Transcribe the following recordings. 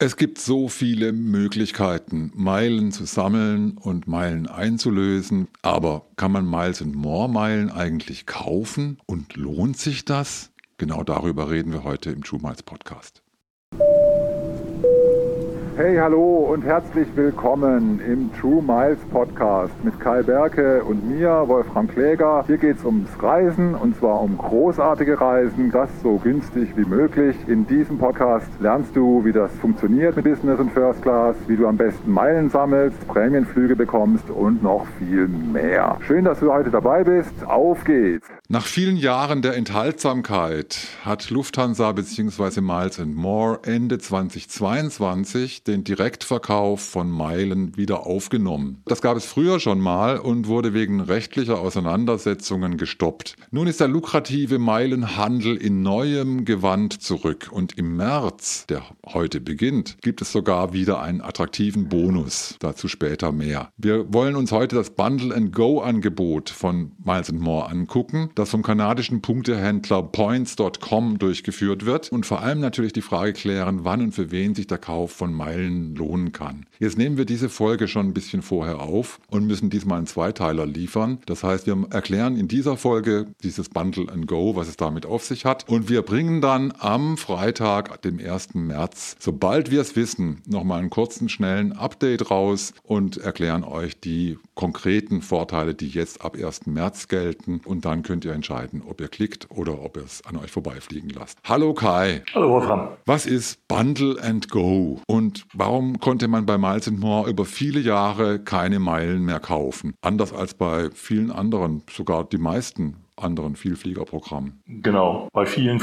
Es gibt so viele Möglichkeiten, Meilen zu sammeln und Meilen einzulösen. Aber kann man Miles and More Meilen eigentlich kaufen? Und lohnt sich das? Genau darüber reden wir heute im True Miles Podcast. Hey, hallo und herzlich willkommen im True Miles Podcast mit Kai Berke und mir, Wolfram Kläger. Hier geht es ums Reisen und zwar um großartige Reisen, das so günstig wie möglich. In diesem Podcast lernst du, wie das funktioniert mit Business und First Class, wie du am besten Meilen sammelst, Prämienflüge bekommst und noch viel mehr. Schön, dass du heute dabei bist. Auf geht's! Nach vielen Jahren der Enthaltsamkeit hat Lufthansa bzw. Miles More Ende 2022 den Direktverkauf von Meilen wieder aufgenommen. Das gab es früher schon mal und wurde wegen rechtlicher Auseinandersetzungen gestoppt. Nun ist der lukrative Meilenhandel in neuem Gewand zurück und im März, der heute beginnt, gibt es sogar wieder einen attraktiven Bonus. Dazu später mehr. Wir wollen uns heute das Bundle and Go Angebot von Miles More angucken, das vom kanadischen Punktehändler Points.com durchgeführt wird und vor allem natürlich die Frage klären, wann und für wen sich der Kauf von Meilen Meilen lohnen kann. Jetzt nehmen wir diese Folge schon ein bisschen vorher auf und müssen diesmal einen Zweiteiler liefern. Das heißt, wir erklären in dieser Folge dieses Bundle and Go, was es damit auf sich hat. Und wir bringen dann am Freitag, dem 1. März, sobald wir es wissen, nochmal einen kurzen, schnellen Update raus und erklären euch die konkreten Vorteile, die jetzt ab 1. März gelten. Und dann könnt ihr entscheiden, ob ihr klickt oder ob ihr es an euch vorbeifliegen lasst. Hallo Kai. Hallo Wolfram. Was ist Bundle and Go? Und warum konnte man bei Miles More über viele Jahre keine Meilen mehr kaufen? Anders als bei vielen anderen, sogar die meisten anderen Vielfliegerprogrammen. Genau, bei vielen,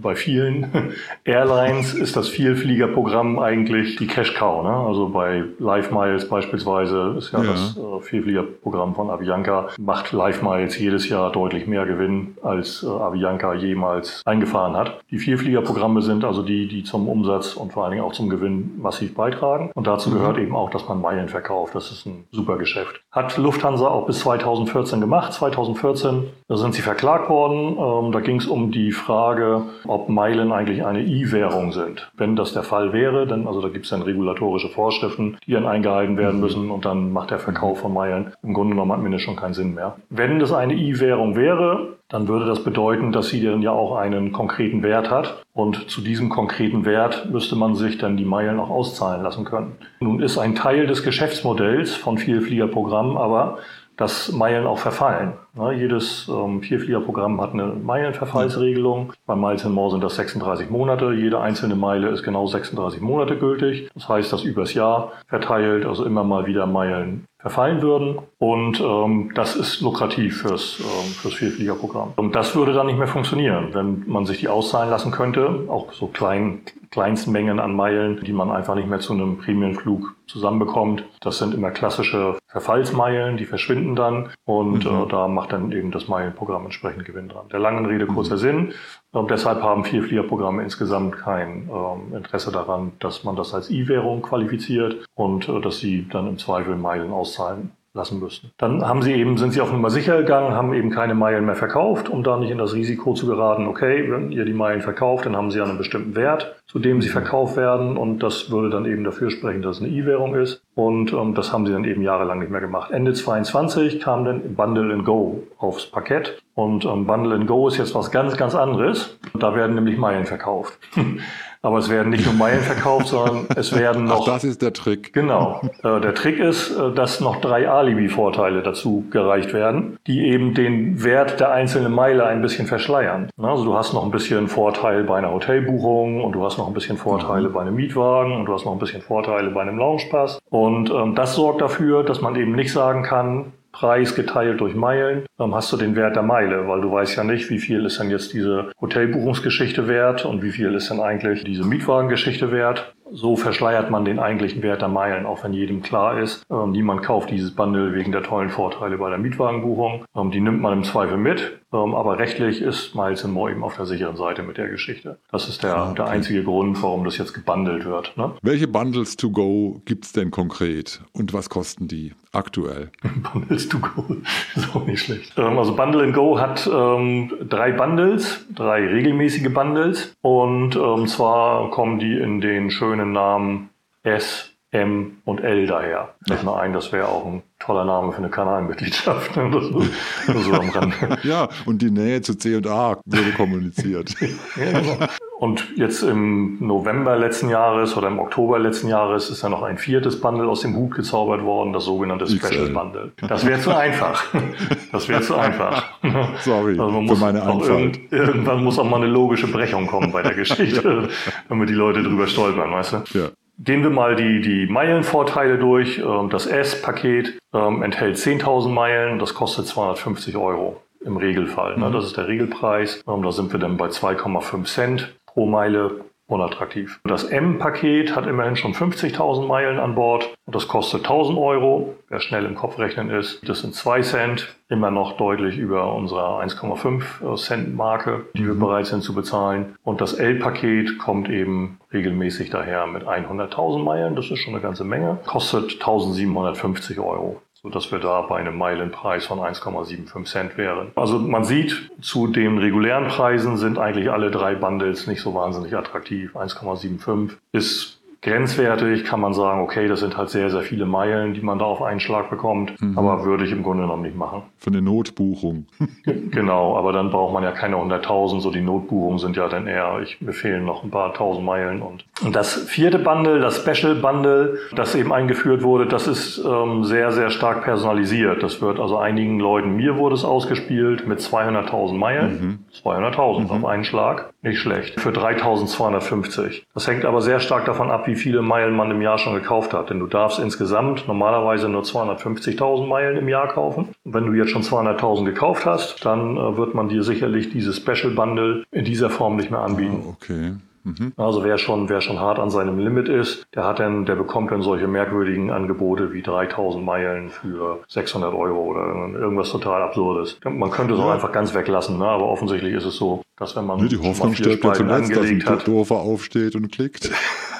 bei vielen Airlines ist das Vielfliegerprogramm eigentlich die Cash Cow. Ne? Also bei Live Miles beispielsweise ist ja, ja. das äh, Vielfliegerprogramm von Avianca, macht Live Miles jedes Jahr deutlich mehr Gewinn, als äh, Avianca jemals eingefahren hat. Die Vielfliegerprogramme sind also die, die zum Umsatz und vor allen Dingen auch zum Gewinn massiv beitragen. Und dazu mhm. gehört eben auch, dass man Meilen verkauft. Das ist ein super Geschäft. Hat Lufthansa auch bis 2014 gemacht. 2014, das sind sie verklagt worden. Ähm, da ging es um die Frage, ob Meilen eigentlich eine E-Währung sind. Wenn das der Fall wäre, dann, also da gibt es dann regulatorische Vorschriften, die dann eingehalten werden müssen und dann macht der Verkauf von Meilen im Grunde genommen am Ende schon keinen Sinn mehr. Wenn das eine E-Währung wäre, dann würde das bedeuten, dass sie dann ja auch einen konkreten Wert hat. Und zu diesem konkreten Wert müsste man sich dann die Meilen auch auszahlen lassen können. Nun ist ein Teil des Geschäftsmodells von Vielfliegerprogrammen aber, dass Meilen auch verfallen. Ja, jedes ähm, Vierfliegerprogramm hat eine Meilenverfallsregelung. Bei Miles More sind das 36 Monate. Jede einzelne Meile ist genau 36 Monate gültig. Das heißt, dass übers Jahr verteilt, also immer mal wieder Meilen verfallen würden. Und ähm, das ist lukrativ fürs, ähm, fürs Vielfliegerprogramm. Und das würde dann nicht mehr funktionieren, wenn man sich die auszahlen lassen könnte, auch so klein, Kleinstmengen an Meilen, die man einfach nicht mehr zu einem Premiumflug zusammenbekommt. Das sind immer klassische Verfallsmeilen, die verschwinden dann und mhm. äh, da macht dann eben das Meilenprogramm entsprechend Gewinn dran. Der langen Rede kurzer mhm. Sinn. Ähm, deshalb haben Vielfliegerprogramme insgesamt kein ähm, Interesse daran, dass man das als E-Währung qualifiziert und äh, dass sie dann im Zweifel Meilen auszahlen lassen müssten. Dann haben sie eben, sind sie auf Nummer sicher gegangen, haben eben keine Meilen mehr verkauft, um da nicht in das Risiko zu geraten, okay, wenn ihr die Meilen verkauft, dann haben sie einen bestimmten Wert, zu dem sie verkauft werden und das würde dann eben dafür sprechen, dass es eine E-Währung ist und ähm, das haben sie dann eben jahrelang nicht mehr gemacht. Ende 22 kam dann Bundle and Go aufs Parkett und ähm, Bundle and Go ist jetzt was ganz, ganz anderes. Da werden nämlich Meilen verkauft. Aber es werden nicht nur Meilen verkauft, sondern es werden noch. Ach, das ist der Trick. Genau. Äh, der Trick ist, äh, dass noch drei Alibi-Vorteile dazu gereicht werden, die eben den Wert der einzelnen Meile ein bisschen verschleiern. Also du hast noch ein bisschen Vorteil bei einer Hotelbuchung und du hast noch ein bisschen Vorteile mhm. bei einem Mietwagen und du hast noch ein bisschen Vorteile bei einem Loungepass. Und ähm, das sorgt dafür, dass man eben nicht sagen kann, Preis geteilt durch Meilen, dann hast du den Wert der Meile, weil du weißt ja nicht, wie viel ist denn jetzt diese Hotelbuchungsgeschichte wert und wie viel ist denn eigentlich diese Mietwagengeschichte wert. So verschleiert man den eigentlichen Wert der Meilen, auch wenn jedem klar ist, ähm, niemand kauft dieses Bundle wegen der tollen Vorteile bei der Mietwagenbuchung. Ähm, die nimmt man im Zweifel mit, Ähm, aber rechtlich ist Miles More eben auf der sicheren Seite mit der Geschichte. Das ist der, okay. der einzige Grund, warum das jetzt gebundelt wird. Ne? Welche Bundles to go gibt es denn konkret und was kosten die aktuell? Bundles to go ist auch nicht schlecht. Ähm, also Bundle Go hat ähm, drei Bundles, drei regelmäßige Bundles und ähm, zwar kommen die in den schönen Namen S, M und L daher. Das nur ein, das wäre auch ein toller Name für eine Kanalmitgliedschaft. so Rand. Ja, und die Nähe zu C und A wurde kommuniziert. ja, genau. Und jetzt im November letzten Jahres oder im Oktober letzten Jahres ist ja noch ein viertes Bundle aus dem Hut gezaubert worden, das sogenannte Special Bundle. Das wäre zu einfach. Das wäre zu einfach. Sorry also für meine Einfalt. Irgend, irgendwann muss auch mal eine logische Brechung kommen bei der Geschichte, damit die Leute drüber stolpern, weißt du? Ja. Gehen wir mal die, die Meilenvorteile durch. Ähm, das S-Paket ähm, enthält 10.000 Meilen, das kostet 250 Euro im Regelfall. Ne? Mhm. Das ist der Regelpreis. Ähm, da sind wir dann bei 2,5 Cent pro Meile unattraktiv. Das M-Paket hat immerhin schon 50.000 Meilen an Bord und das kostet 1.000 Euro. Wer schnell im Kopf rechnen ist, das sind 2 Cent, immer noch deutlich über unserer 1,5 Cent Marke, die wir mhm. bereit sind zu bezahlen. Und das L-Paket kommt eben regelmäßig daher mit 100.000 Meilen, das ist schon eine ganze Menge, kostet 1.750 Euro sodass wir da bei einem Meilenpreis von 1,75 Cent wären. Also man sieht, zu den regulären Preisen sind eigentlich alle drei Bundles nicht so wahnsinnig attraktiv. 1,75 ist grenzwertig, kann man sagen, okay, das sind halt sehr, sehr viele Meilen, die man da auf einen Schlag bekommt, mhm. aber würde ich im Grunde noch nicht machen. Für eine Notbuchung. genau, aber dann braucht man ja keine 100.000, so die Notbuchungen sind ja dann eher, ich, mir fehlen noch ein paar tausend Meilen. Und, und das vierte Bundle, das Special Bundle, das eben eingeführt wurde, das ist ähm, sehr, sehr stark personalisiert. Das wird also einigen Leuten, mir wurde es ausgespielt mit 200.000 Meilen, mhm. 200.000 mhm. auf einen Schlag, nicht schlecht, für 3.250. Das hängt aber sehr stark davon ab, wie wie viele Meilen man im Jahr schon gekauft hat. Denn du darfst insgesamt normalerweise nur 250.000 Meilen im Jahr kaufen. Wenn du jetzt schon 200.000 gekauft hast, dann äh, wird man dir sicherlich dieses Special Bundle in dieser Form nicht mehr anbieten. Ah, okay. Mhm. Also wer schon, wer schon hart an seinem Limit ist, der hat dann, der bekommt dann solche merkwürdigen Angebote wie 3000 Meilen für 600 Euro oder irgendwas total Absurdes. Man könnte es auch einfach ganz weglassen, ne? aber offensichtlich ist es so, dass wenn man nee, die Hoffnung stirbt ja zuletzt, dass ein Doofer aufsteht und klickt.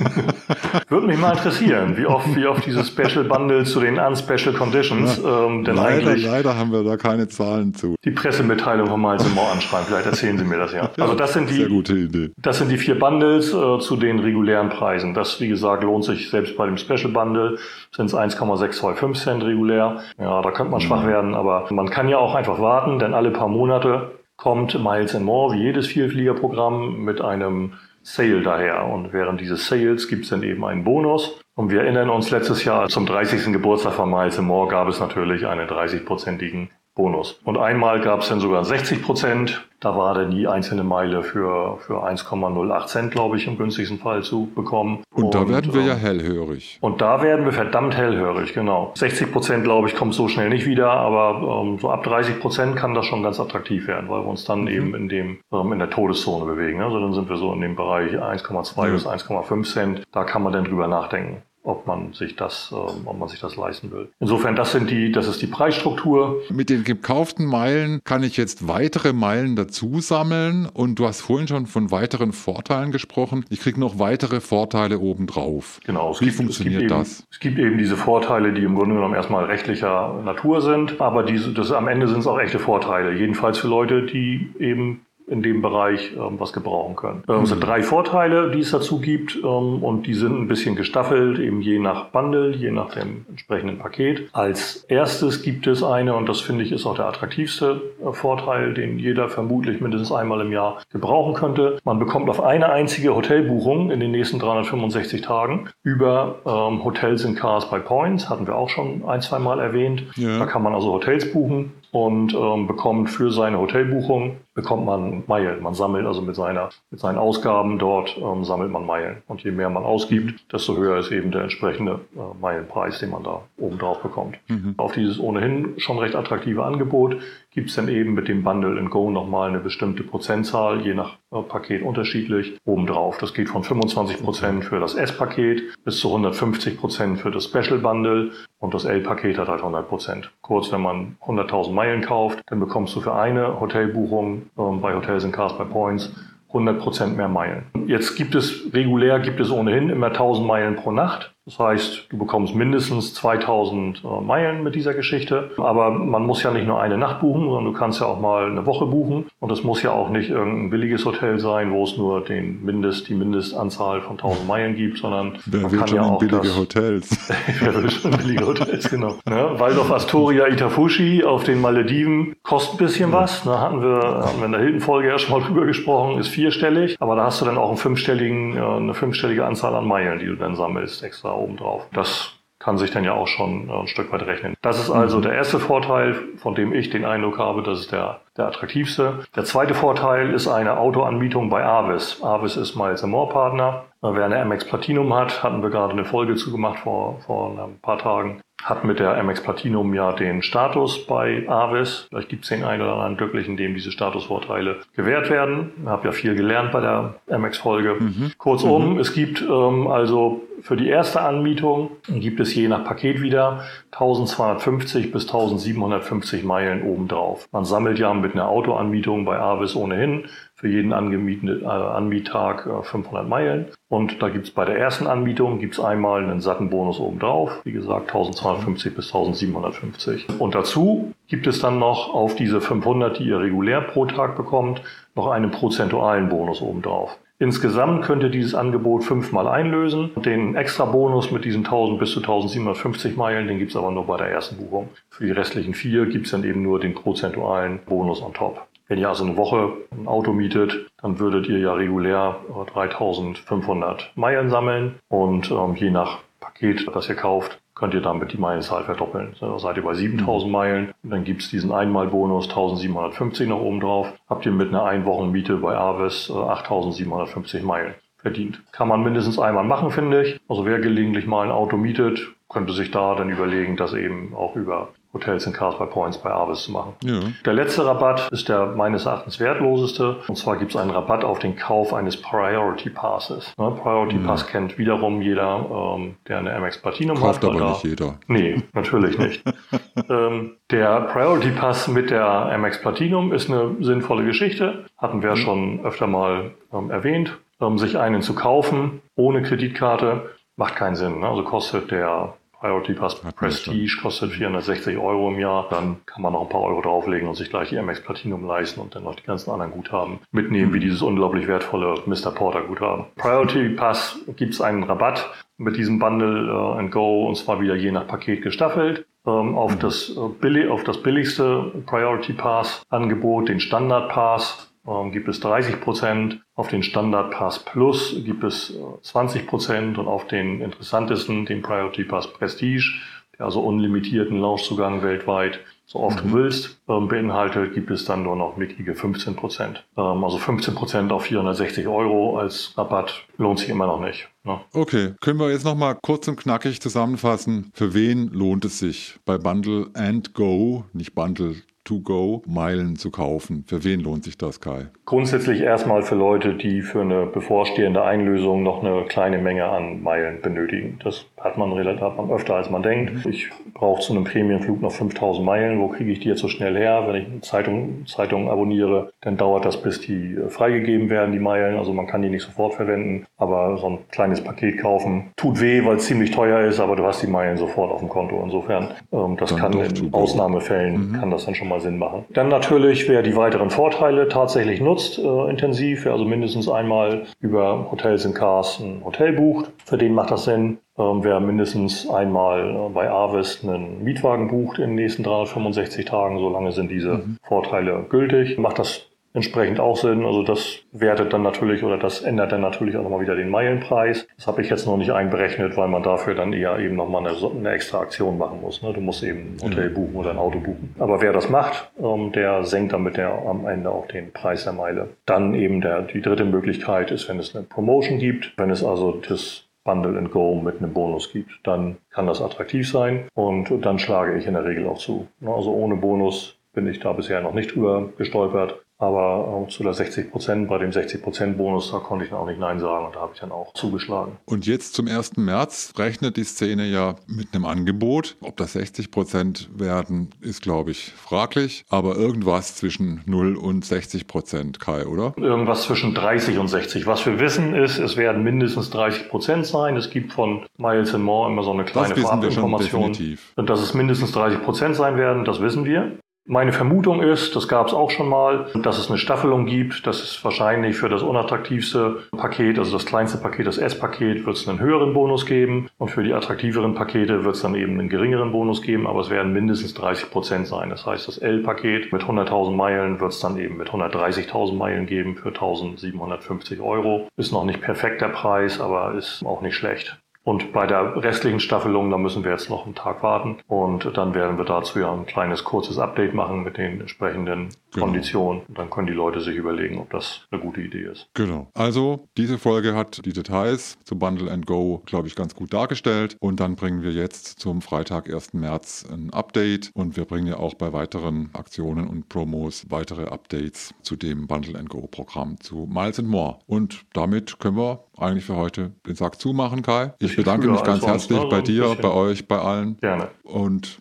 Würde mich mal interessieren, wie oft, wie oft diese Special Bundles zu den Unspecial Conditions. Ja, ähm, denn leider, leider haben wir da keine Zahlen zu. Die Pressemitteilung von Miles More anschreiben, vielleicht erzählen Sie mir das ja. also das sind die, sehr gute Idee. Das sind die vier Bundles äh, zu den regulären Preisen. Das, wie gesagt, lohnt sich selbst bei dem Special Bundle sind es 1,625 Cent regulär. Ja, da könnte man mhm. schwach werden, aber man kann ja auch einfach warten, denn alle paar Monate kommt Miles More, wie jedes Vielfliegerprogramm, mit einem Sale daher. Und während dieses Sales gibt es dann eben einen Bonus. Und wir erinnern uns, letztes Jahr zum 30. Geburtstag von Miles More gab es natürlich einen 30-prozentigen Bonus. Und einmal gab es dann sogar 60 Prozent. Da war dann die einzelne Meile für, für 1,08 Cent, glaube ich, im günstigsten Fall zu bekommen. Und, und da werden wir ja ähm, hellhörig. Und da werden wir verdammt hellhörig, genau. 60 Prozent, glaube ich, kommt so schnell nicht wieder, aber ähm, so ab 30 Prozent kann das schon ganz attraktiv werden, weil wir uns dann mhm. eben in dem ähm, in der Todeszone bewegen. Also dann sind wir so in dem Bereich 1,2 mhm. bis 1,5 Cent. Da kann man dann drüber nachdenken ob man sich das, ähm, ob man sich das leisten will. Insofern, das sind die, das ist die Preisstruktur. Mit den gekauften Meilen kann ich jetzt weitere Meilen dazu sammeln und du hast vorhin schon von weiteren Vorteilen gesprochen. Ich kriege noch weitere Vorteile obendrauf. Genau. Wie gibt, funktioniert es das? Eben, es gibt eben diese Vorteile, die im Grunde genommen erstmal rechtlicher Natur sind, aber diese, das, am Ende sind es auch echte Vorteile. Jedenfalls für Leute, die eben in dem Bereich ähm, was gebrauchen können. Ähm, es sind drei Vorteile, die es dazu gibt ähm, und die sind ein bisschen gestaffelt, eben je nach Bundle, je nach dem entsprechenden Paket. Als erstes gibt es eine, und das finde ich ist auch der attraktivste äh, Vorteil, den jeder vermutlich mindestens einmal im Jahr gebrauchen könnte. Man bekommt auf eine einzige Hotelbuchung in den nächsten 365 Tagen über ähm, Hotels in Cars by Points, hatten wir auch schon ein, zwei Mal erwähnt. Ja. Da kann man also Hotels buchen und ähm, bekommt für seine Hotelbuchung bekommt man Meilen. Man sammelt also mit, seiner, mit seinen Ausgaben dort, ähm, sammelt man Meilen. Und je mehr man ausgibt, desto höher ist eben der entsprechende äh, Meilenpreis, den man da oben drauf bekommt. Mhm. Auf dieses ohnehin schon recht attraktive Angebot gibt es dann eben mit dem Bundle and Go nochmal eine bestimmte Prozentzahl, je nach äh, Paket unterschiedlich, obendrauf. Das geht von 25 Prozent für das S-Paket bis zu 150 Prozent für das Special Bundle und das L-Paket hat halt 100%. Prozent. Kurz, wenn man 100.000 Meilen kauft, dann bekommst du für eine Hotelbuchung ähm, bei Hotels and Cars by Points 100% mehr Meilen. Jetzt gibt es, regulär gibt es ohnehin immer 1000 Meilen pro Nacht. Das heißt, du bekommst mindestens 2000 äh, Meilen mit dieser Geschichte. Aber man muss ja nicht nur eine Nacht buchen, sondern du kannst ja auch mal eine Woche buchen. Und es muss ja auch nicht irgendein billiges Hotel sein, wo es nur den Mindest, die Mindestanzahl von 1000 Meilen gibt, sondern Wer man kann ja auch billige das, Hotels. Wer will schon billige Hotels, genau. Ne? Waldorf Astoria Itafushi auf den Malediven kostet ein bisschen was. Da ne? hatten wir, hatten wir in der Hilton-Folge ja schon mal drüber gesprochen, ist vierstellig. Aber da hast du dann auch einen fünfstelligen, eine fünfstellige Anzahl an Meilen, die du dann sammelst extra obendrauf. Das kann sich dann ja auch schon äh, ein Stück weit rechnen. Das ist also mhm. der erste Vorteil, von dem ich den Eindruck habe, das ist der, der attraktivste. Der zweite Vorteil ist eine Autoanmietung bei Avis. Avis ist Miles More Partner. Wer eine MX Platinum hat, hatten wir gerade eine Folge zugemacht vor, vor ein paar Tagen hat mit der MX Platinum ja den Status bei Avis. Vielleicht gibt es den einen oder anderen glücklichen, dem diese Statusvorteile gewährt werden. Ich habe ja viel gelernt bei der MX-Folge. Mhm. Kurzum, mhm. es gibt ähm, also für die erste Anmietung gibt es je nach Paket wieder 1250 bis 1750 Meilen obendrauf. Man sammelt ja mit einer Autoanmietung bei Avis ohnehin für jeden äh, Anmiettag 500 äh, Meilen. Und da gibt's bei der ersten Anmietung gibt's einmal einen satten Bonus obendrauf. Wie gesagt, 1250 bis 1750. Und dazu gibt es dann noch auf diese 500, die ihr regulär pro Tag bekommt, noch einen prozentualen Bonus obendrauf. Insgesamt könnt ihr dieses Angebot fünfmal einlösen. Den extra Bonus mit diesen 1000 bis zu 1750 Meilen, den gibt's aber nur bei der ersten Buchung. Für die restlichen vier gibt's dann eben nur den prozentualen Bonus on top. Wenn ihr also eine Woche ein Auto mietet, dann würdet ihr ja regulär 3500 Meilen sammeln und ähm, je nach Paket, das ihr kauft, könnt ihr damit die Meilenzahl verdoppeln. Da seid ihr bei 7000 Meilen und dann gibt's diesen Einmalbonus 1750 noch oben drauf. Habt ihr mit einer Einwochenmiete bei Avis 8750 äh, Meilen verdient. Kann man mindestens einmal machen, finde ich. Also wer gelegentlich mal ein Auto mietet, könnte sich da dann überlegen, das eben auch über Hotels and Cars by Points bei Avis zu machen. Ja. Der letzte Rabatt ist der meines Erachtens wertloseste. Und zwar gibt es einen Rabatt auf den Kauf eines Priority Passes. Ne, Priority mhm. Pass kennt wiederum jeder, ähm, der eine MX Platinum Kauft hat. aber da, nicht jeder. Nee, natürlich nicht. ähm, der Priority Pass mit der MX Platinum ist eine sinnvolle Geschichte. Hatten wir mhm. schon öfter mal ähm, erwähnt. Ähm, sich einen zu kaufen ohne Kreditkarte macht keinen Sinn. Ne? Also kostet der Priority Pass Prestige kostet 460 Euro im Jahr. Dann kann man noch ein paar Euro drauflegen und sich gleich die MX Platinum leisten und dann noch die ganzen anderen Guthaben mitnehmen, wie mhm. dieses unglaublich wertvolle Mr. Porter Guthaben. Priority Pass gibt es einen Rabatt mit diesem Bundle uh, and Go und zwar wieder je nach Paket gestaffelt. Ähm, auf, mhm. das, äh, auf das billigste Priority Pass Angebot, den Standard Pass, ähm, gibt es 30 Prozent, auf den Standard Pass Plus gibt es 20 äh, Prozent und auf den interessantesten, den Priority Pass Prestige, der also unlimitierten Launchzugang weltweit, so oft mhm. du willst, ähm, beinhaltet, gibt es dann nur noch mickrige 15 Prozent. Ähm, also 15 Prozent auf 460 Euro als Rabatt lohnt sich immer noch nicht. Ne? Okay, können wir jetzt nochmal kurz und knackig zusammenfassen, für wen lohnt es sich bei Bundle and Go, nicht Bundle To-Go-Meilen zu kaufen. Für wen lohnt sich das, Kai? Grundsätzlich erstmal für Leute, die für eine bevorstehende Einlösung noch eine kleine Menge an Meilen benötigen. Das hat man relativ hat man öfter, als man denkt. Ich brauche zu einem Prämienflug noch 5000 Meilen. Wo kriege ich die jetzt so schnell her? Wenn ich eine Zeitung, Zeitung abonniere, dann dauert das, bis die äh, freigegeben werden, die Meilen. Also man kann die nicht sofort verwenden. Aber so ein kleines Paket kaufen tut weh, weil es ziemlich teuer ist, aber du hast die Meilen sofort auf dem Konto. Insofern, ähm, das dann kann in Ausnahmefällen, mhm. kann das dann schon mal Sinn machen. Dann natürlich, wer die weiteren Vorteile tatsächlich nutzt, äh, intensiv, wer also mindestens einmal über Hotels in Cars ein Hotel bucht, für den macht das Sinn. Ähm, wer mindestens einmal äh, bei Avis einen Mietwagen bucht in den nächsten 365 Tagen, solange sind diese mhm. Vorteile gültig, macht das entsprechend auch Sinn. Also das wertet dann natürlich oder das ändert dann natürlich auch nochmal wieder den Meilenpreis. Das habe ich jetzt noch nicht einberechnet, weil man dafür dann eher eben nochmal eine, eine extra Aktion machen muss. Ne? Du musst eben ein Hotel buchen oder ein Auto buchen. Aber wer das macht, ähm, der senkt dann mit der am Ende auch den Preis der Meile. Dann eben der, die dritte Möglichkeit ist, wenn es eine Promotion gibt, wenn es also das Bundle and Go mit einem Bonus gibt, dann kann das attraktiv sein und dann schlage ich in der Regel auch zu. Ne? Also ohne Bonus bin ich da bisher noch nicht drüber gestolpert. Aber zu der 60 Prozent, bei dem 60 Prozent Bonus, da konnte ich dann auch nicht Nein sagen und da habe ich dann auch zugeschlagen. Und jetzt zum 1. März rechnet die Szene ja mit einem Angebot. Ob das 60 Prozent werden, ist glaube ich fraglich. Aber irgendwas zwischen 0 und 60 Prozent, Kai, oder? Irgendwas zwischen 30 und 60. Was wir wissen ist, es werden mindestens 30 Prozent sein. Es gibt von Miles More immer so eine kleine Farbinformation. Und dass es mindestens 30 Prozent sein werden, das wissen wir. Meine Vermutung ist, das gab es auch schon mal, dass es eine Staffelung gibt, dass es wahrscheinlich für das unattraktivste Paket, also das kleinste Paket, das S-Paket, wird es einen höheren Bonus geben und für die attraktiveren Pakete wird es dann eben einen geringeren Bonus geben, aber es werden mindestens 30 Prozent sein. Das heißt, das L-Paket mit 100.000 Meilen wird es dann eben mit 130.000 Meilen geben für 1.750 Euro. Ist noch nicht perfekt der Preis, aber ist auch nicht schlecht. Und bei der restlichen Staffelung, da müssen wir jetzt noch einen Tag warten. Und dann werden wir dazu ja ein kleines, kurzes Update machen mit den entsprechenden genau. Konditionen. Und dann können die Leute sich überlegen, ob das eine gute Idee ist. Genau. Also, diese Folge hat die Details zu Bundle and Go, glaube ich, ganz gut dargestellt. Und dann bringen wir jetzt zum Freitag, 1. März, ein Update. Und wir bringen ja auch bei weiteren Aktionen und Promos weitere Updates zu dem Bundle and Go Programm zu Miles and More. Und damit können wir eigentlich für heute den Sack zumachen, Kai. Ich bedanke mich ganz herzlich bei dir, bei euch, bei allen. Gerne. Und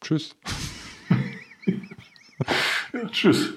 tschüss. tschüss.